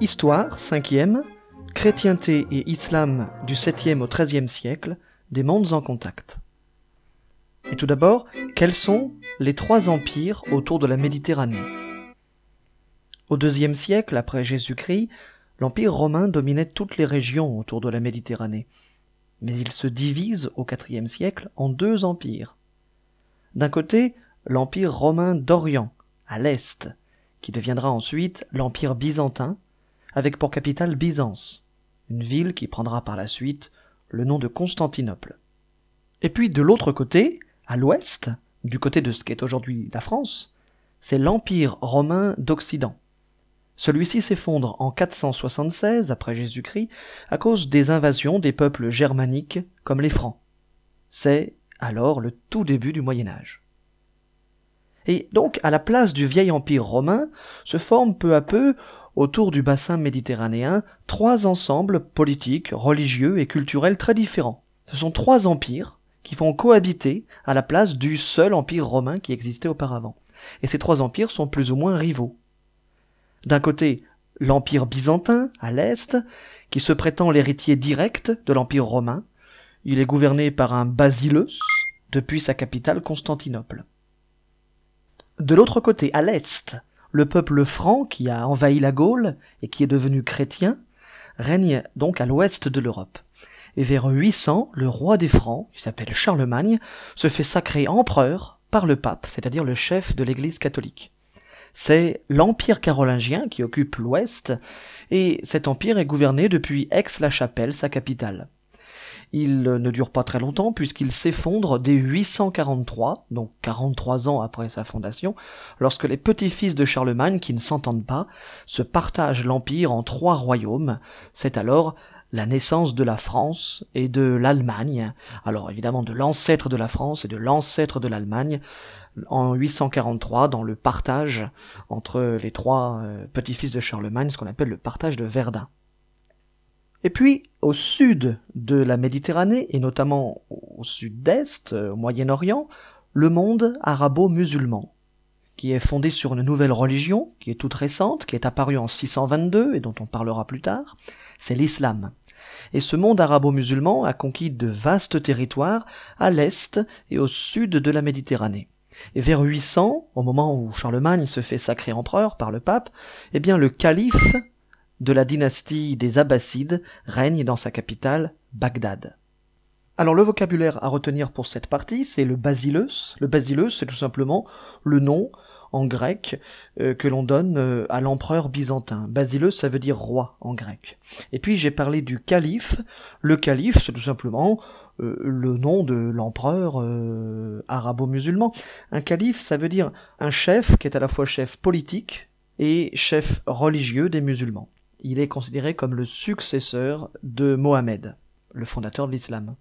Histoire, 5e, chrétienté et islam du 7e au 13e siècle, des mondes en contact. Et tout d'abord, quels sont les trois empires autour de la Méditerranée? Au IIe siècle après Jésus-Christ, l'empire romain dominait toutes les régions autour de la Méditerranée, mais il se divise au IVe siècle en deux empires. D'un côté, l'empire romain d'Orient, à l'est, qui deviendra ensuite l'empire byzantin, avec pour capitale Byzance, une ville qui prendra par la suite le nom de Constantinople. Et puis de l'autre côté, à l'ouest, du côté de ce qu'est aujourd'hui la France, c'est l'Empire romain d'Occident. Celui-ci s'effondre en 476 après Jésus-Christ à cause des invasions des peuples germaniques comme les Francs. C'est alors le tout début du Moyen Âge. Et donc, à la place du vieil empire romain, se forment peu à peu, autour du bassin méditerranéen, trois ensembles politiques, religieux et culturels très différents. Ce sont trois empires qui vont cohabiter à la place du seul empire romain qui existait auparavant. Et ces trois empires sont plus ou moins rivaux. D'un côté, l'empire byzantin, à l'est, qui se prétend l'héritier direct de l'empire romain. Il est gouverné par un Basileus, depuis sa capitale Constantinople. De l'autre côté, à l'est, le peuple franc qui a envahi la Gaule et qui est devenu chrétien règne donc à l'ouest de l'Europe. Et vers 800, le roi des Francs, qui s'appelle Charlemagne, se fait sacrer empereur par le pape, c'est-à-dire le chef de l'Église catholique. C'est l'empire carolingien qui occupe l'ouest, et cet empire est gouverné depuis Aix-la-Chapelle, sa capitale. Il ne dure pas très longtemps puisqu'il s'effondre dès 843, donc 43 ans après sa fondation, lorsque les petits-fils de Charlemagne, qui ne s'entendent pas, se partagent l'empire en trois royaumes. C'est alors la naissance de la France et de l'Allemagne, alors évidemment de l'ancêtre de la France et de l'ancêtre de l'Allemagne, en 843 dans le partage entre les trois euh, petits-fils de Charlemagne, ce qu'on appelle le partage de Verdun. Et puis, au sud de la Méditerranée, et notamment au sud-est, euh, au Moyen-Orient, le monde arabo-musulman, qui est fondé sur une nouvelle religion, qui est toute récente, qui est apparue en 622 et dont on parlera plus tard, c'est l'islam. Et ce monde arabo-musulman a conquis de vastes territoires à l'est et au sud de la Méditerranée. Et vers 800, au moment où Charlemagne se fait sacrer empereur par le pape, eh bien le calife de la dynastie des Abbassides règne dans sa capitale, Bagdad. Alors le vocabulaire à retenir pour cette partie, c'est le basileus. Le basileus, c'est tout simplement le nom en grec euh, que l'on donne euh, à l'empereur byzantin. Basileus, ça veut dire roi en grec. Et puis j'ai parlé du calife. Le calife, c'est tout simplement euh, le nom de l'empereur arabo-musulman. Un calife, ça veut dire un chef qui est à la fois chef politique et chef religieux des musulmans. Il est considéré comme le successeur de Mohammed, le fondateur de l'islam.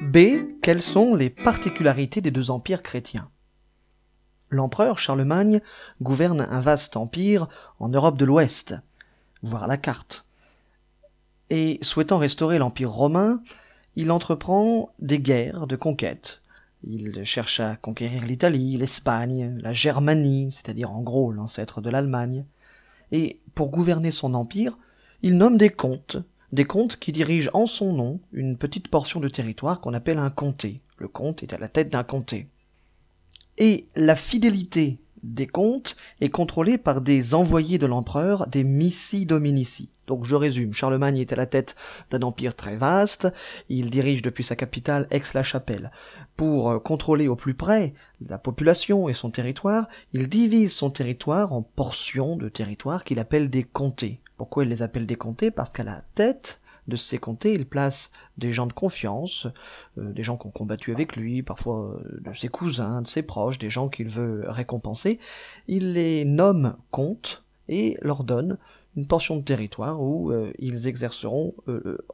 B. Quelles sont les particularités des deux empires chrétiens? L'empereur Charlemagne gouverne un vaste empire en Europe de l'Ouest, voir la carte. Et souhaitant restaurer l'empire romain, il entreprend des guerres de conquête. Il cherche à conquérir l'Italie, l'Espagne, la Germanie, c'est-à-dire en gros l'ancêtre de l'Allemagne. Et pour gouverner son empire, il nomme des comtes, des comtes qui dirigent en son nom une petite portion de territoire qu'on appelle un comté. Le comte est à la tête d'un comté. Et la fidélité des comtes est contrôlée par des envoyés de l'empereur, des missi dominici. Donc je résume, Charlemagne est à la tête d'un empire très vaste, il dirige depuis sa capitale Aix-la-Chapelle. Pour euh, contrôler au plus près la population et son territoire, il divise son territoire en portions de territoire qu'il appelle des comtés. Pourquoi il les appelle des comtés? Parce qu'à la tête de ces comtés, il place des gens de confiance, euh, des gens qui ont combattu avec lui, parfois euh, de ses cousins, de ses proches, des gens qu'il veut récompenser. Il les nomme comtes et leur donne une portion de territoire où euh, ils exerceront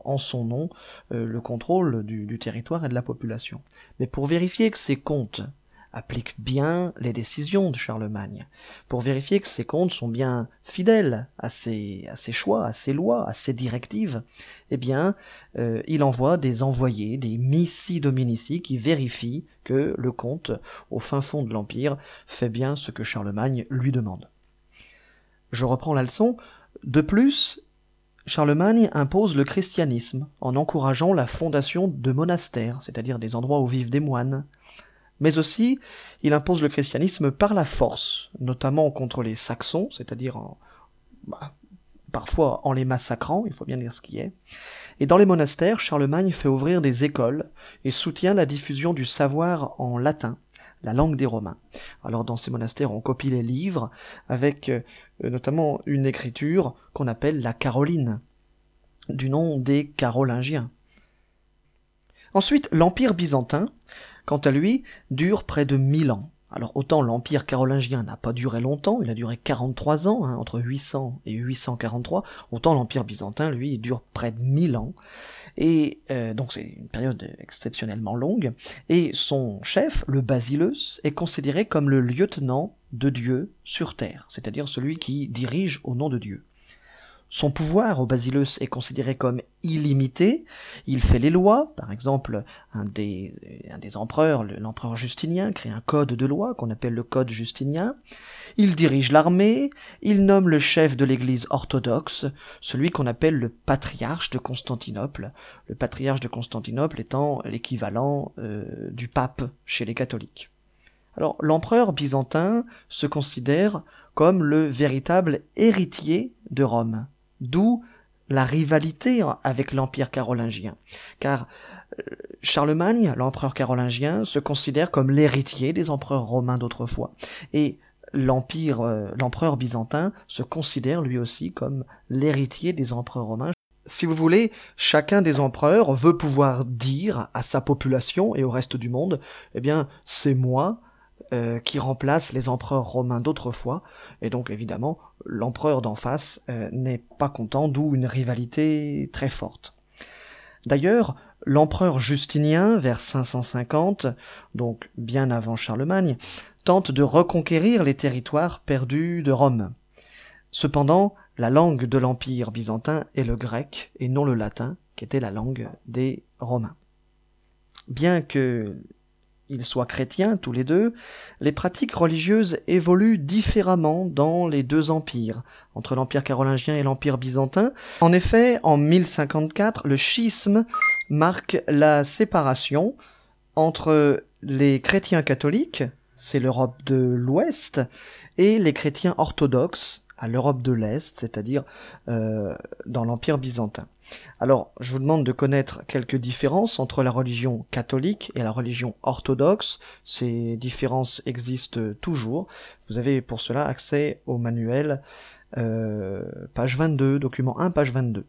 en son nom le contrôle du, territoire et de la population. Mais pour vérifier que ces comptes applique bien les décisions de Charlemagne, pour vérifier que ses comptes sont bien fidèles à ses, à ses choix, à ses lois, à ses directives, eh bien, euh, il envoie des envoyés, des missi dominici, qui vérifient que le comte, au fin fond de l'Empire, fait bien ce que Charlemagne lui demande. Je reprends la leçon. De plus, Charlemagne impose le christianisme en encourageant la fondation de monastères, c'est-à-dire des endroits où vivent des moines. Mais aussi, il impose le christianisme par la force, notamment contre les Saxons, c'est-à-dire en, bah, parfois en les massacrant, il faut bien dire ce qui est. Et dans les monastères, Charlemagne fait ouvrir des écoles et soutient la diffusion du savoir en latin, la langue des Romains. Alors dans ces monastères, on copie les livres avec euh, notamment une écriture qu'on appelle la Caroline, du nom des Carolingiens. Ensuite, l'Empire byzantin, quant à lui, dure près de mille ans. Alors autant l'Empire carolingien n'a pas duré longtemps, il a duré 43 ans, hein, entre 800 et 843, autant l'Empire byzantin, lui, dure près de 1000 ans. Et euh, donc c'est une période exceptionnellement longue. Et son chef, le Basileus, est considéré comme le lieutenant de Dieu sur terre, c'est-à-dire celui qui dirige au nom de Dieu. Son pouvoir au Basileus est considéré comme illimité. Il fait les lois. Par exemple, un des, un des empereurs, l'empereur Justinien, crée un code de loi qu'on appelle le code justinien. Il dirige l'armée. Il nomme le chef de l'église orthodoxe, celui qu'on appelle le patriarche de Constantinople. Le patriarche de Constantinople étant l'équivalent euh, du pape chez les catholiques. Alors l'empereur byzantin se considère comme le véritable héritier de Rome. D'où la rivalité avec l'Empire carolingien. Car euh, Charlemagne, l'empereur carolingien, se considère comme l'héritier des empereurs romains d'autrefois. Et l'empire, euh, l'empereur byzantin se considère lui aussi comme l'héritier des empereurs romains. Si vous voulez, chacun des empereurs veut pouvoir dire à sa population et au reste du monde, eh bien, c'est moi, euh, qui remplace les empereurs romains d'autrefois, et donc évidemment l'empereur d'en face euh, n'est pas content, d'où une rivalité très forte. D'ailleurs, l'empereur Justinien, vers 550, donc bien avant Charlemagne, tente de reconquérir les territoires perdus de Rome. Cependant, la langue de l'empire byzantin est le grec et non le latin, qui était la langue des Romains. Bien que ils soient chrétiens tous les deux, les pratiques religieuses évoluent différemment dans les deux empires, entre l'empire carolingien et l'empire byzantin. En effet, en 1054, le schisme marque la séparation entre les chrétiens catholiques, c'est l'Europe de l'Ouest, et les chrétiens orthodoxes, à l'Europe de l'Est, c'est-à-dire euh, dans l'Empire byzantin. Alors, je vous demande de connaître quelques différences entre la religion catholique et la religion orthodoxe. Ces différences existent toujours. Vous avez pour cela accès au manuel euh, page 22, document 1, page 22.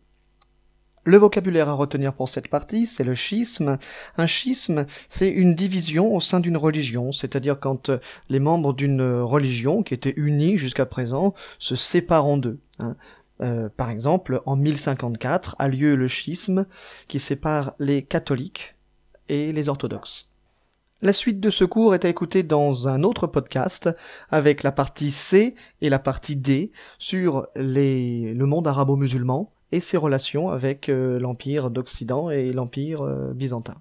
Le vocabulaire à retenir pour cette partie, c'est le schisme. Un schisme, c'est une division au sein d'une religion, c'est-à-dire quand euh, les membres d'une religion qui étaient unis jusqu'à présent se séparent en deux. Hein. Euh, par exemple, en 1054 a lieu le schisme qui sépare les catholiques et les orthodoxes. La suite de ce cours est à écouter dans un autre podcast avec la partie C et la partie D sur le monde arabo-musulman et ses relations avec euh, l'Empire d'Occident et l'Empire euh, byzantin.